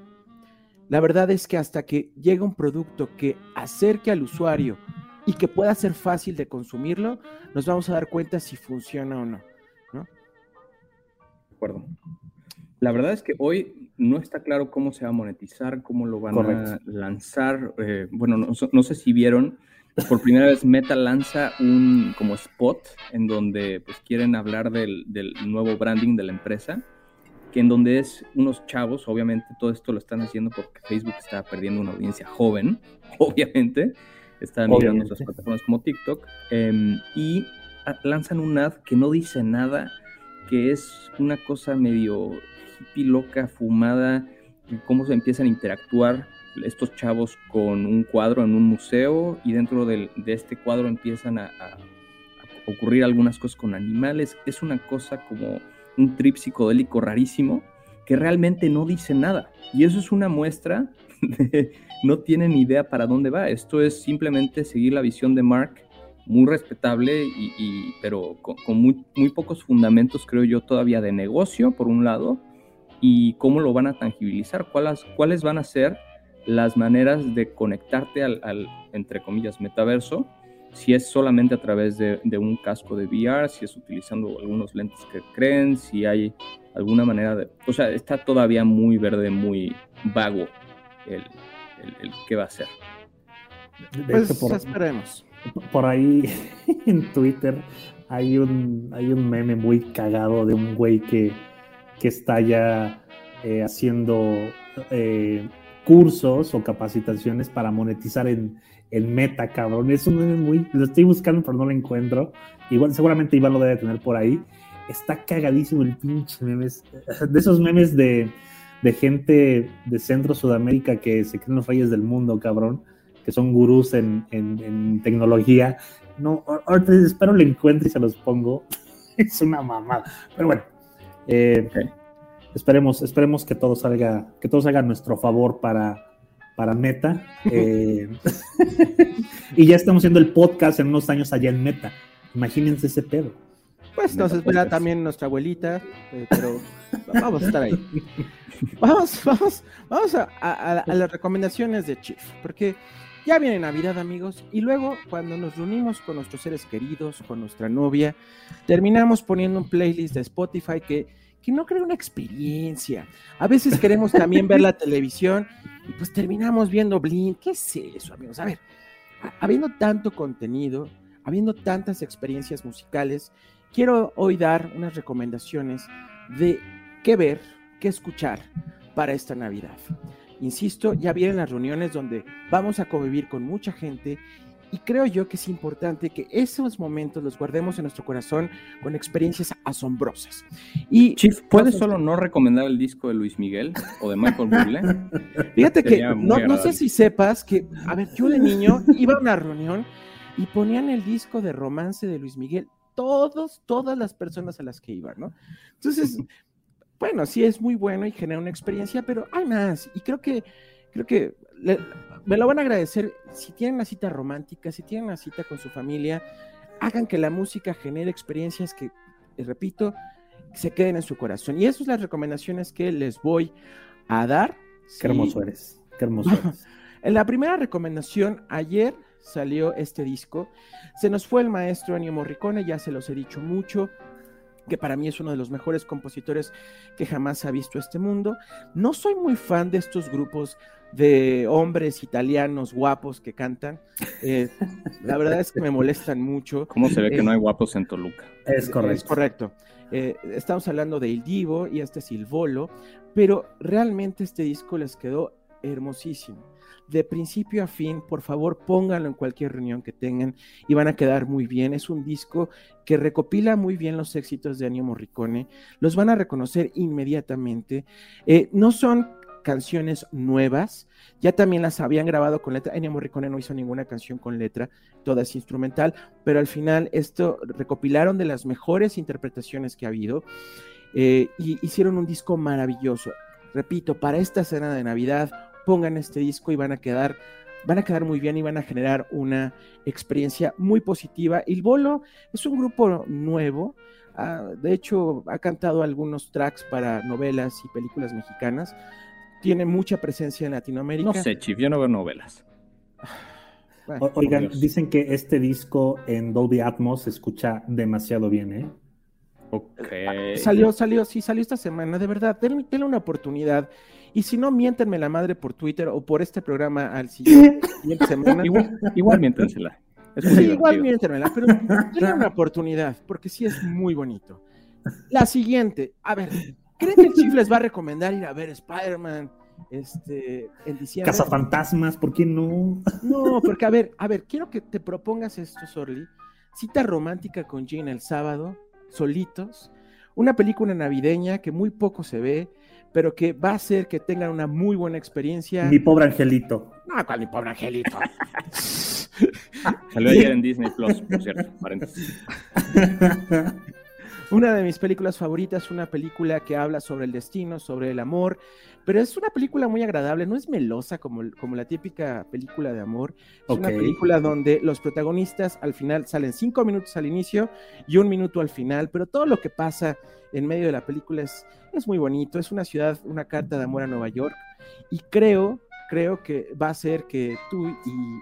La verdad es que hasta que llegue un producto que acerque al usuario y que pueda ser fácil de consumirlo, nos vamos a dar cuenta si funciona o no. La verdad es que hoy no está claro cómo se va a monetizar, cómo lo van a lanzar. Eh, bueno, no, no, sé si vieron, por primera vez Meta lanza un como spot en donde pues quieren hablar del, nuevo branding de la empresa, que en donde es unos chavos, obviamente todo esto lo están haciendo porque Facebook está perdiendo una audiencia joven, obviamente, están mirando otras plataformas como TikTok, em, y lanzan un ad que no dice nada que es una cosa medio hippie loca, fumada, cómo se empiezan a interactuar estos chavos con un cuadro en un museo y dentro de este cuadro empiezan a, ocurrir algunas cosas con animales. Es una cosa como un trip psicodélico rarísimo que realmente no dice nada. Y eso es una muestra de no tienen idea para dónde va. Esto es simplemente seguir la visión de Mark, muy respetable, y, pero con, muy, muy, pocos fundamentos, creo yo, todavía de negocio, por un lado, y cómo lo van a tangibilizar, cuáles, cuáles van a ser las maneras de conectarte al, al entre comillas, metaverso, si es solamente a través de, de, un casco de VR, si es utilizando algunos lentes que creen, si hay alguna manera de... O sea, está todavía muy verde, muy vago el, el, qué va a ser. pues por, esperemos. Por ahí en Twitter hay un, hay un meme muy cagado de un güey que, que está ya eh, haciendo eh, cursos o capacitaciones para monetizar en, en Meta, cabrón. Es un meme muy... Lo estoy buscando pero no lo encuentro. Igual, seguramente Iván lo debe tener por ahí. Está cagadísimo el pinche memes. De esos memes de de gente de Centro Sudamérica que se creen los reyes del mundo, cabrón, que son gurús en, tecnología. No, ahorita espero lo encuentre y se los pongo. es una mamada. Pero bueno, eh, esperemos, esperemos que todo salga, que todo salga a nuestro favor para, para Meta. Eh, y ya estamos haciendo el podcast en unos años allá en Meta. Imagínense ese pedo. Pues nos espera también nuestra abuelita, eh, pero vamos a estar ahí. Vamos, vamos, vamos a, las recomendaciones de Chief, porque ya viene Navidad, amigos, y luego cuando nos reunimos con nuestros seres queridos, con nuestra novia, terminamos poniendo un playlist de Spotify que, que no crea una experiencia. A veces queremos también ver la televisión y pues terminamos viendo Blink. ¿Qué es eso, amigos? A ver, habiendo tanto contenido, habiendo tantas experiencias musicales, quiero hoy dar unas recomendaciones de qué ver, qué escuchar para esta Navidad. Insisto, ya vienen las reuniones donde vamos a convivir con mucha gente y creo yo que es importante que esos momentos los guardemos en nuestro corazón con experiencias asombrosas. Y Chief, ¿puedes solo no recomendar el disco de Luis Miguel o de Michael Bublé? Fíjate que no, no, sé si sepas que, a ver, yo de niño iba a una reunión y ponían el disco de romance de Luis Miguel todos, todas las personas a las que iban, ¿no? Entonces, bueno, sí es muy bueno y genera una experiencia, pero hay más. Y creo que, creo que me lo van a agradecer si tienen una cita romántica, si tienen una cita con su familia, hagan que la música genere experiencias que, repito, se queden en su corazón. Y esas son las recomendaciones que les voy a dar. Qué hermoso eres, qué hermoso eres. en la primera recomendación, ayer salió este disco. Se nos fue el maestro Ennio Morricone, ya se los he dicho mucho que para mí es uno de los mejores compositores que jamás ha visto este mundo. No soy muy fan de estos grupos de hombres italianos guapos que cantan. Eh, la verdad es que me molestan mucho. ¿Cómo se ve que no hay guapos en Toluca? Es correcto. Es correcto. Eh, estamos hablando de Il Divo y este es Il Volo, pero realmente este disco les quedó hermosísimo de principio a fin, por favor pónganlo en cualquier reunión que tengan y van a quedar muy bien. Es un disco que recopila muy bien los éxitos de Ennio Morricone, los van a reconocer inmediatamente. Eh, no son canciones nuevas, ya también las habían grabado con letra. Ennio Morricone no hizo ninguna canción con letra, toda es instrumental, pero al final esto recopilaron de las mejores interpretaciones que ha habido eh, y hicieron un disco maravilloso. Repito, para esta cena de Navidad pongan este disco y van a quedar van a quedar muy bien y van a generar una experiencia muy positiva. El Bolo es un grupo nuevo, ah, de hecho ha cantado algunos tracks para novelas y películas mexicanas, tiene mucha presencia en Latinoamérica. No sé, Chief, yo no veo novelas. Oigan, dicen que este disco en Dolby Atmos se escucha demasiado bien, ¿eh? Ok. Salió, salió, sí, salió esta semana, de verdad, denle, denle una oportunidad. Y si no, miéntenme la madre por Twitter o por este programa al siguiente, semana. Igual, igual miéntensela. sí, igual miéntenmela, pero denle una oportunidad, porque sí es muy bonito. La siguiente, a ver, ¿creen que el Chief les va a recomendar ir a ver Spider-Man este, en diciembre? Cazafantasmas, ¿por qué no? No, porque a ver, a ver, quiero que te propongas esto, Sorly. Cita romántica con Jean el sábado, solitos, una película navideña que muy poco se ve, pero que va a hacer que tengan una muy buena experiencia. Mi pobre angelito. No, ¿cuál mi pobre angelito? Salió ayer en Disney Plus, por cierto, paréntesis. Una de mis películas favoritas, una película que habla sobre el destino, sobre el amor, pero es una película muy agradable, no es melosa como, como la típica película de amor. Es una película donde los protagonistas al final salen cinco minutos al inicio y un minuto al final, pero todo lo que pasa en medio de la película es, es muy bonito. Es una ciudad, una carta de amor a Nueva York y creo creo que va a ser que tú y,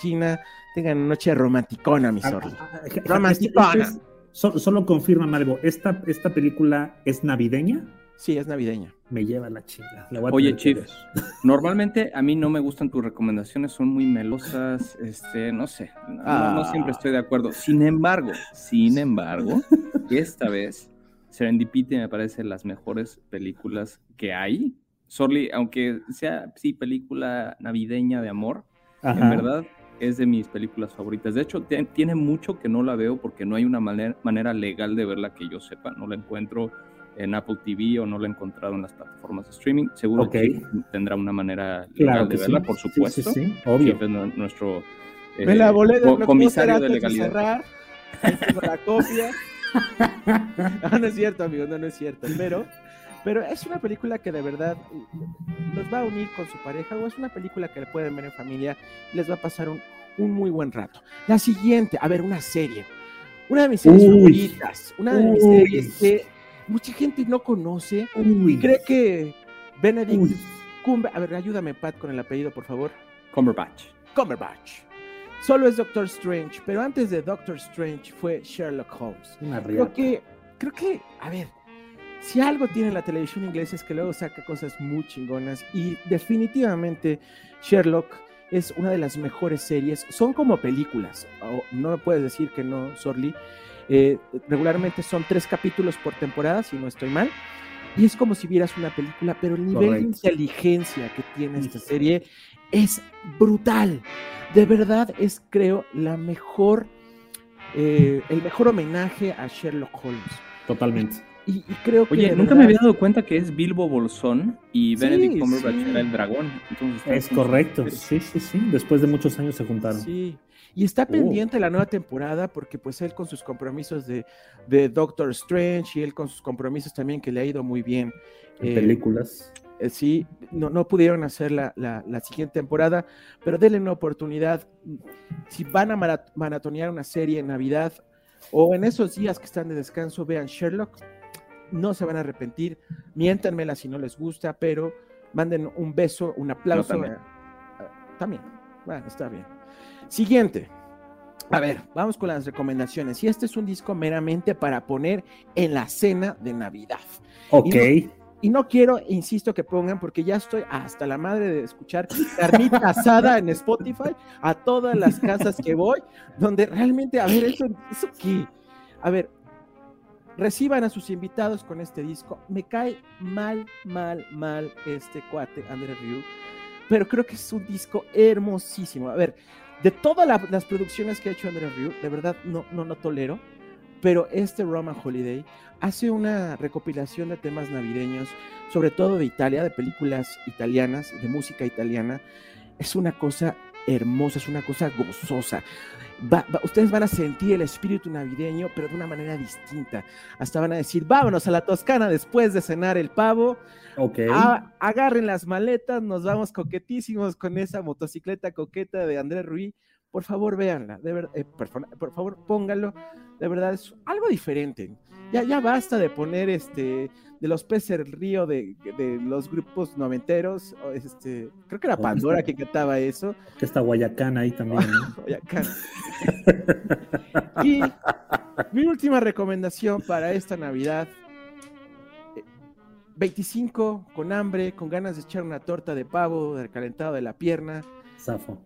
Gina tengan una noche romanticona, mi. Ah, ah, ah, romanticona. Solo, confirma algo, ¿Esta, ¿esta película es navideña? Sí, es navideña. Me lleva la chinga. Oye, Chief, normalmente a mí no me gustan tus recomendaciones, son muy melosas, este, no sé, no, siempre estoy de acuerdo. Sin embargo, sin embargo, esta vez Serendipity me parece las mejores películas que hay. Sorry, aunque sea sí película navideña de amor, en verdad es de mis películas favoritas. De hecho, tiene mucho que no la veo porque no hay una manera, manera legal de verla que yo sepa. No la encuentro en Apple TV o no la he encontrado en las plataformas de streaming. Seguro que tendrá una manera legal de verla, por supuesto. Sí, sí, obvio. nuestro Me la volé de comisario de legalidad. Cerrar, la copia. no, no es cierto, amigo, no, no es cierto. Pero, pero es una película que de verdad los va a unir con su pareja o es una película que le pueden ver en familia y les va a pasar un, un muy buen rato. La siguiente, a ver, una serie. Una de mis series favoritas. Una de mis series que mucha gente no conoce y cree que Benedict Cumber... A ver, ayúdame, Pat, con el apellido, por favor. Cumberbatch. Cumberbatch. Solo es Doctor Strange, pero antes de Doctor Strange fue Sherlock Holmes. creo que, creo que, a ver, si algo tiene la televisión inglesa es que luego saca cosas muy chingonas y definitivamente Sherlock es una de las mejores series. Son como películas, no me puedes decir que no, Sorly. Eh, regularmente son tres capítulos por temporada, si no estoy mal. Y es como si vieras una película, pero el nivel de inteligencia que tiene esta serie es brutal. De verdad es, creo, la mejor, eh, el mejor homenaje a Sherlock Holmes. Totalmente. Y, creo que. Oye, nunca me había dado cuenta que es Bilbo Bolsón y Benedict Cumberbatch era el dragón. es correcto, sí, sí, sí. Después de muchos años se juntaron. Sí. Y está oh. pendiente la nueva temporada porque pues él con sus compromisos de, de, Doctor Strange y él con sus compromisos también que le ha ido muy bien. En películas. Eh, sí, no, no pudieron hacer la, la, la, siguiente temporada, pero denle una oportunidad. Si van a maratonear una serie en Navidad o en esos días que están de descanso, vean Sherlock no se van a arrepentir, miéntanmela si no les gusta, pero manden un beso, un aplauso. también. Bueno, está bien. Siguiente. A ver, vamos con las recomendaciones. Y este es un disco meramente para poner en la cena de Navidad. Ok. Y no, quiero, insisto, que pongan, porque ya estoy hasta la madre de escuchar carnita asada en Spotify a todas las casas que voy, donde realmente, a ver, eso, eso qué. A ver, reciban a sus invitados con este disco. Me cae mal, mal, mal este cuate, André Ryu, pero creo que es un disco hermosísimo. A ver, de todas las producciones que ha hecho André Ryu, de verdad no, no, no tolero, pero este Roman Holiday hace una recopilación de temas navideños, sobre todo de Italia, de películas italianas, de música italiana. Es una cosa hermosa, es una cosa gozosa ustedes van a sentir el espíritu navideño, pero de una manera distinta. Hasta van a decir, vámonos a la Toscana después de cenar el pavo. Ok. agarren las maletas, nos vamos coquetísimos con esa motocicleta coqueta de Andrés Ruiz. Por favor, véanla, de eh, por, favor, pónganlo. De verdad, es algo diferente. Ya, ya basta de poner este de los peces del río de, los grupos noventeros. Este, creo que era Pandora que cantaba eso. Que está Guayacán ahí también. Guayacán. y mi última recomendación para esta Navidad. 25 eh, con hambre, con ganas de echar una torta de pavo, del calentado de la pierna. Zafo.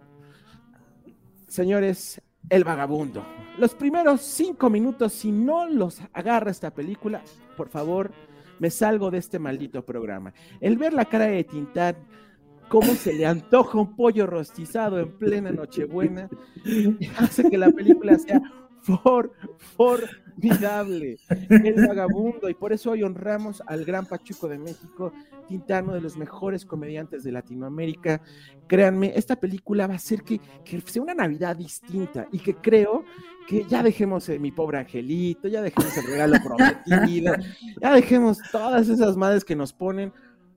Señores, El Vagabundo. Los primeros cinco minutos, si no los agarra esta película, por favor, me salgo de este maldito programa. El ver la cara de Tintán, cómo se le antoja un pollo rostizado en plena Nochebuena, hace que la película sea For, el vagabundo, y por eso hoy honramos al gran Pachuco de México, Tintano, de los mejores comediantes de Latinoamérica. Créanme, esta película va a hacer que, que sea una Navidad distinta y que creo que ya dejemos mi pobre angelito, ya dejemos el regalo prometido, ya dejemos todas esas madres que nos ponen.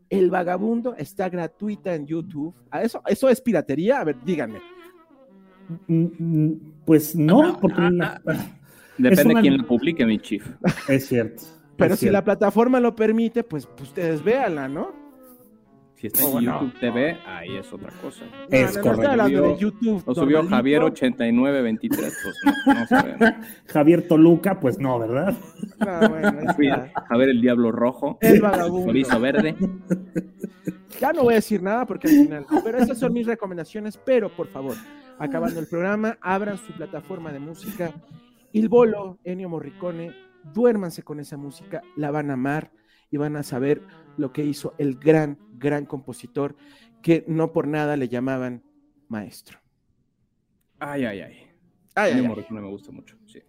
El vagabundo está gratuita en YouTube. ¿Eso, ¿Eso es piratería? A ver, díganme. Mm, mm, pues no, porque depende de quién lo publique, mi chief. Es cierto. Pero si la plataforma lo permite, pues, pues ustedes véanla, ¿no? Si está en YouTube TV, ahí es otra cosa. Es correcto. de YouTube. Lo subió Javier8923, pues no, no. Javier Toluca, pues no, ¿verdad? Bueno, Javier el Diablo Rojo. El vagabundo. Chorizo verde. Ya no voy a decir nada porque al final. Pero esas son mis recomendaciones. Pero por favor, acabando el programa, abran su plataforma de música. Il Bolo, Ennio Morricone, duérmanse con esa música, la van a amar y van a saber lo que hizo el gran, gran compositor que no por nada le llamaban maestro. Ay, ay, ay. ay, ay, Morricone me gusta mucho, sí.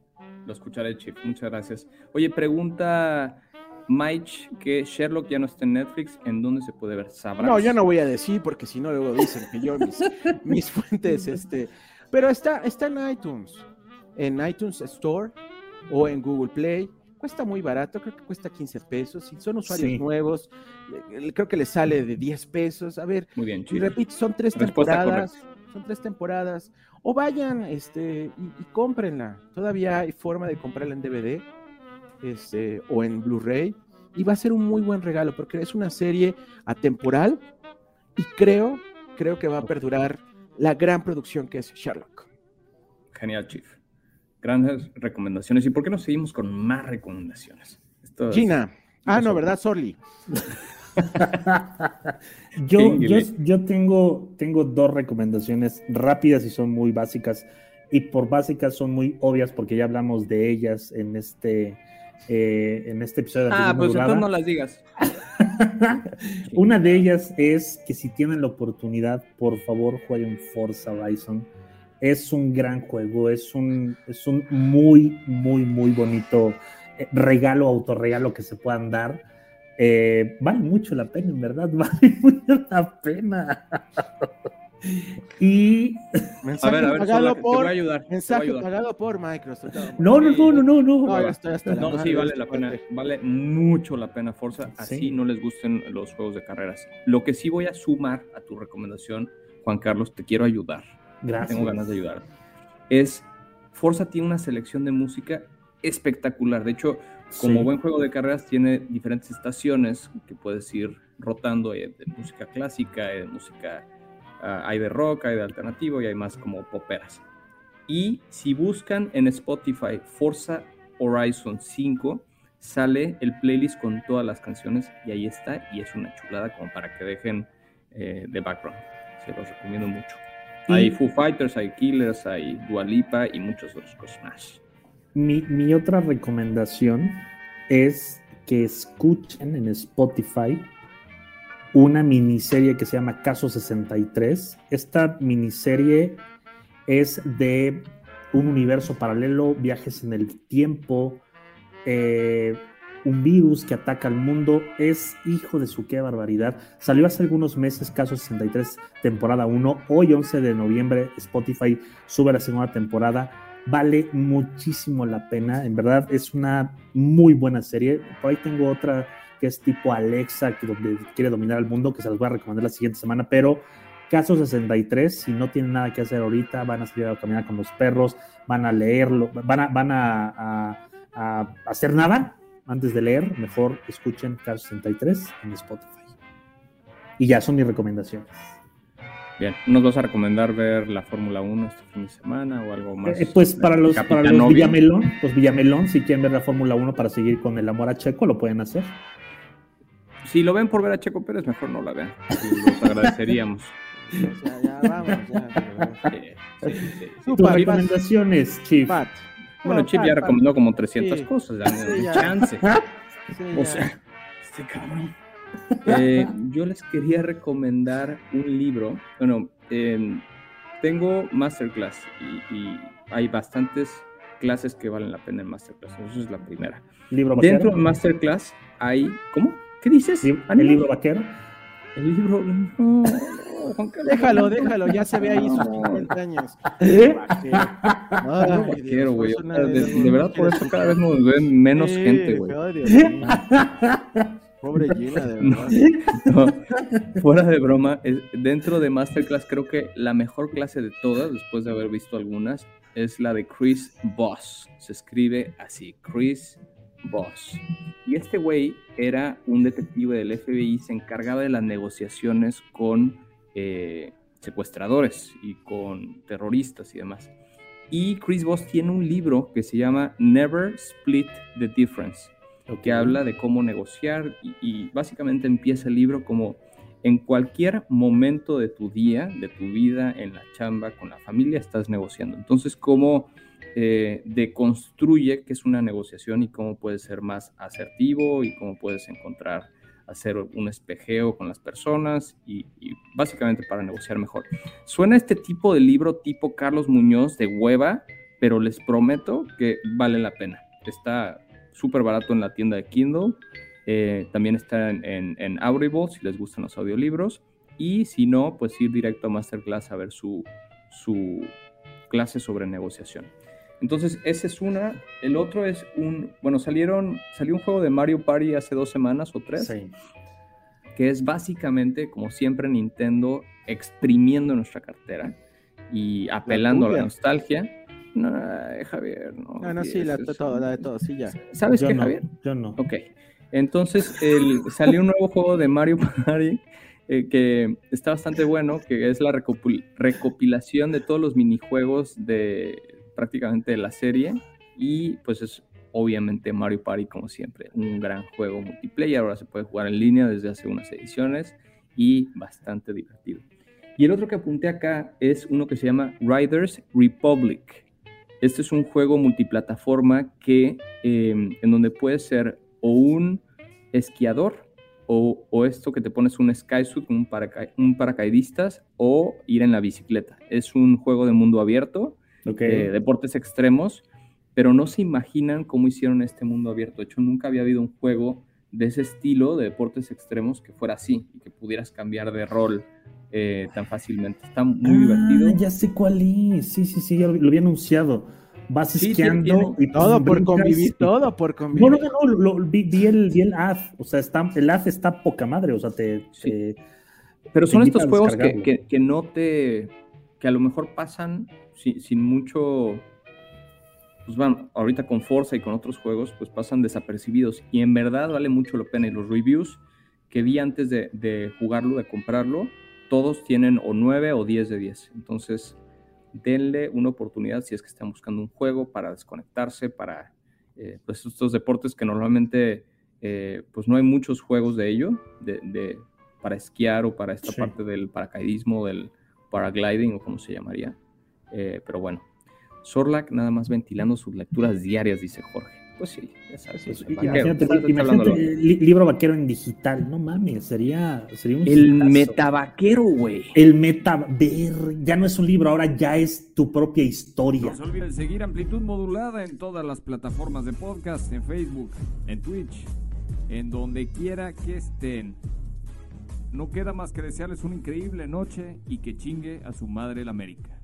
Lo escucharé, Chip. Muchas gracias. Oye, pregunta Mike que Sherlock ya no está en Netflix. ¿En dónde se puede ver? ¿Sabrás? No, yo no voy a decir porque si no luego dicen que yo mis, mis fuentes, este... Pero está, está en iTunes, en iTunes Store o en Google Play cuesta muy barato, creo que cuesta 15 pesos. Si son usuarios nuevos, creo que les sale de 10 pesos. A ver, muy bien, y repito, son tres temporadas. Son tres temporadas. O vayan este, y, cómprenla. Todavía hay forma de comprarla en DVD este, o en Blu-ray. Y va a ser un muy buen regalo porque es una serie atemporal y creo, creo que va a perdurar la gran producción que es Sherlock. Genial, Chief grandes recomendaciones. ¿Y por qué no seguimos con más recomendaciones? Gina. Ah, no, ¿verdad? Sorly. yo, yo, yo, tengo, tengo dos recomendaciones rápidas y son muy básicas. Y por básicas son muy obvias porque ya hablamos de ellas en este, eh, en este episodio. De ah, pues entonces no las digas. Una de ellas es que si tienen la oportunidad, por favor jueguen Forza Horizon es un gran juego, es un, es un muy, muy, muy bonito eh, regalo, autorregalo que se puedan dar. Eh, vale mucho la pena, en verdad, vale mucho la pena. y mensaje a ver, a ver, pagado por, te voy a ayudar, mensaje pagado por Microsoft. No, no, no, no, no, no. No, no sí, vale la pena, vale mucho la pena Forza, así no les gusten los juegos de carreras. Lo que sí voy a sumar a tu recomendación, Juan Carlos, te quiero ayudar tengo ganas de ayudar. Es, Forza tiene una selección de música espectacular. De hecho, como buen juego de carreras, tiene diferentes estaciones que puedes ir rotando de música clásica, de música, ah, hay de rock, hay de alternativo y hay más como poperas. Y si buscan en Spotify Forza Horizon 5, sale el playlist con todas las canciones y ahí está y es una chulada como para que dejen eh, de background. Se los recomiendo mucho. Hay Foo Fighters, hay Killers, hay Dualipa y muchas otras cosas más. Mi, otra recomendación es que escuchen en Spotify una miniserie que se llama Caso 63. Esta miniserie es de un universo paralelo, viajes en el tiempo, eh, un virus que ataca al mundo. Es hijo de su qué barbaridad. Salió hace algunos meses, caso 63, temporada 1. Hoy, 11 de noviembre, Spotify sube la segunda temporada. Vale muchísimo la pena. En verdad, es una muy buena serie. Por ahí tengo otra que es tipo Alexa, que quiere dominar el mundo, que se las voy a recomendar la siguiente semana. Pero Caso 63, si no tienen nada que hacer ahorita, van a salir a caminar con los perros, van a leerlo, van a, van a hacer nada, antes de leer, mejor escuchen Car 63 en Spotify. Y ya son mis recomendaciones. Bien, ¿nos vas a recomendar ver la Fórmula 1 este fin de semana o algo más? Eh, pues para los, para los Villamelón, los Villamelón, si quieren ver la Fórmula 1 para seguir con el amor a Checo, lo pueden hacer. Si lo ven por ver a Checo Pérez, mejor no la vean. Los agradeceríamos. ya, vamos, ya. recomendaciones, Chief. Bueno, Chip ya recomendó como 300 cosas, dame chance. o sea, este cabrón. Eh, yo les quería recomendar un libro. Bueno, tengo Masterclass y, hay bastantes clases que valen la pena en Masterclass. Eso es la primera. ¿Libro Dentro de Masterclass hay. ¿Cómo? ¿Qué dices? ¿El libro vaquero? El libro. No, Juan Carlos. Déjalo, déjalo, ya se ve ahí sus 50 años. ¿Eh? Ay, Vaquero, güey. O una sea, De, verdad, por eso cada vez nos ven menos Sí, gente, güey. Pobre Gina, de verdad. No, fuera de broma, es- dentro de Masterclass creo que la mejor clase de todas, después de haber visto algunas, es la de Chris Voss. Se escribe así, Chris Voss. Y este güey era un detective del FBI, se encargaba de las negociaciones con eh, secuestradores y con terroristas y demás. Y Chris Voss tiene un libro que se llama Never Split the Difference que habla de cómo negociar y, y básicamente empieza el libro como en cualquier momento de tu día, de tu vida, en la chamba, con la familia, estás negociando. Entonces, cómo eh, deconstruye qué es una negociación y cómo puedes ser más asertivo y cómo puedes encontrar, hacer un espejeo con las personas y, básicamente para negociar mejor. Suena este tipo de libro tipo Carlos Muñoz de hueva, pero les prometo que vale la pena. Está súper barato en la tienda de Kindle. Eh, también está en, en, en, Audible si les gustan los audiolibros. Y si no, pues ir directo a Masterclass a ver su, su clase sobre negociación. Entonces, esa es una. El otro es un. Bueno, salieron. Salió un juego de Mario Party hace dos semanas o tres. Sí. Que es básicamente, como siempre, Nintendo exprimiendo nuestra cartera y apelando a la nostalgia. No, Javier, no. No, no, sí, la, de todo, la de todo, sí, ya. ¿Sabes Yo qué, no, Javier? Yo no. Ok. Entonces, el, salió un nuevo juego de Mario Party eh, que está bastante bueno, que es la recopil recopilación de todos los minijuegos de prácticamente la serie. Y pues es obviamente Mario Party, como siempre, un gran juego multiplayer. Ahora se puede jugar en línea desde hace unas ediciones y bastante divertido. Y el otro que apunté acá es uno que se llama Riders Republic. Este es un juego multiplataforma que, eh, en donde puedes ser o un esquiador o, o, esto que te pones un skysuit, un, paraca un paracaidistas o ir en la bicicleta. Es un juego de mundo abierto, okay. eh, deportes extremos, pero no se imaginan cómo hicieron este mundo abierto. De hecho, nunca había habido un juego de ese estilo de deportes extremos que fuera así y que pudieras cambiar de rol eh, tan fácilmente. Está muy ah, divertido. Ya sé cuál es. Sí, sí, sí, ya lo, lo había anunciado. Vas sí, esquiando tiene, y todo por convivir, todo por convivir. No, no, no, no lo, vi, vi, el, vi el ad, o sea, está, el ad está poca madre, o sea, te... Sí. te Pero son estos juegos que, que, que, no te... que a lo mejor pasan sin, sin mucho... Pues van, ahorita con Forza y con otros juegos, pues pasan desapercibidos y en verdad vale mucho la pena. Y los reviews que vi antes de, de jugarlo, de comprarlo, todos tienen o 9 o 10 de 10. Entonces, denle una oportunidad si es que están buscando un juego para desconectarse, para eh, pues estos deportes que normalmente eh, pues no hay muchos juegos de ello, de, de para esquiar o para esta sí. parte del paracaidismo, del paragliding o como se llamaría. Eh, pero bueno, Sorlac nada más ventilando sus lecturas diarias, dice Jorge. Pues sí, ya sabes. Pues, imagínate, imagínate li libro vaquero en digital, no mames, sería, sería un El hitazo. metavaquero, güey. El meta, ver, ya no es un libro, ahora ya es tu propia historia. No se olviden seguir Amplitud Modulada en todas las plataformas de podcast, en Facebook, en Twitch, en donde quiera que estén. No queda más que desearles una increíble noche y que chingue a su madre la América.